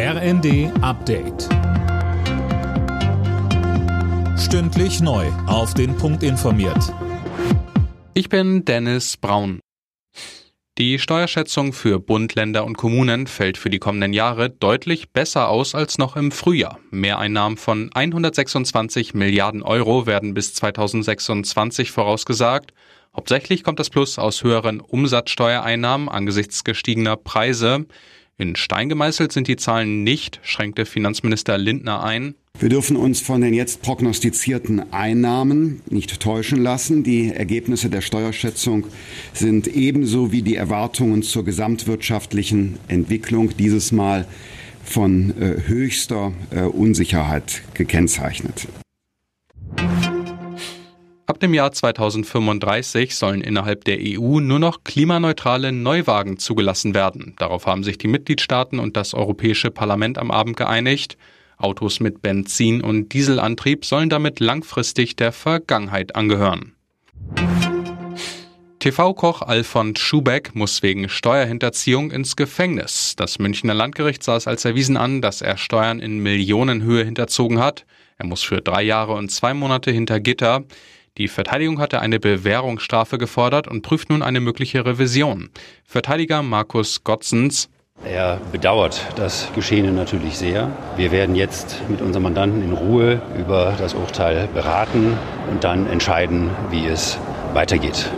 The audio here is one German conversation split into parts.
RND Update. Stündlich neu. Auf den Punkt informiert. Ich bin Dennis Braun. Die Steuerschätzung für Bund, Länder und Kommunen fällt für die kommenden Jahre deutlich besser aus als noch im Frühjahr. Mehreinnahmen von 126 Milliarden Euro werden bis 2026 vorausgesagt. Hauptsächlich kommt das Plus aus höheren Umsatzsteuereinnahmen angesichts gestiegener Preise. In Stein gemeißelt sind die Zahlen nicht, schränkte Finanzminister Lindner ein. Wir dürfen uns von den jetzt prognostizierten Einnahmen nicht täuschen lassen. Die Ergebnisse der Steuerschätzung sind ebenso wie die Erwartungen zur gesamtwirtschaftlichen Entwicklung dieses Mal von äh, höchster äh, Unsicherheit gekennzeichnet. Ab dem Jahr 2035 sollen innerhalb der EU nur noch klimaneutrale Neuwagen zugelassen werden. Darauf haben sich die Mitgliedstaaten und das Europäische Parlament am Abend geeinigt. Autos mit Benzin- und Dieselantrieb sollen damit langfristig der Vergangenheit angehören. TV-Koch Alfons Schubeck muss wegen Steuerhinterziehung ins Gefängnis. Das Münchner Landgericht sah es als erwiesen an, dass er Steuern in Millionenhöhe hinterzogen hat. Er muss für drei Jahre und zwei Monate hinter Gitter. Die Verteidigung hatte eine Bewährungsstrafe gefordert und prüft nun eine mögliche Revision. Verteidiger Markus Gottsens er bedauert das Geschehene natürlich sehr. Wir werden jetzt mit unserem Mandanten in Ruhe über das Urteil beraten und dann entscheiden, wie es weitergeht.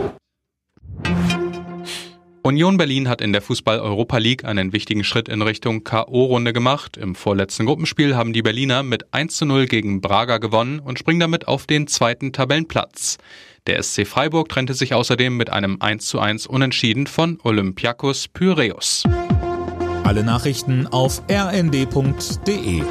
Union Berlin hat in der Fußball-Europa League einen wichtigen Schritt in Richtung K.O.-Runde gemacht. Im vorletzten Gruppenspiel haben die Berliner mit 1 zu 0 gegen Braga gewonnen und springen damit auf den zweiten Tabellenplatz. Der SC Freiburg trennte sich außerdem mit einem 1 zu 1 Unentschieden von Olympiakos Pyreus. Alle Nachrichten auf rnd.de